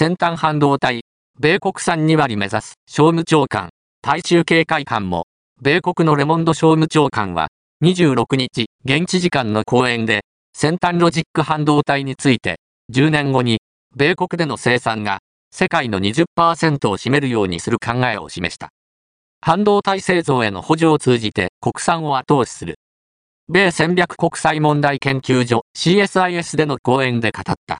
先端半導体、米国産2割目指す商務長官、対中警戒官も、米国のレモンド商務長官は、26日、現地時間の講演で、先端ロジック半導体について、10年後に、米国での生産が、世界の20%を占めるようにする考えを示した。半導体製造への補助を通じて国産を後押しする。米戦略国際問題研究所 CSIS での講演で語った。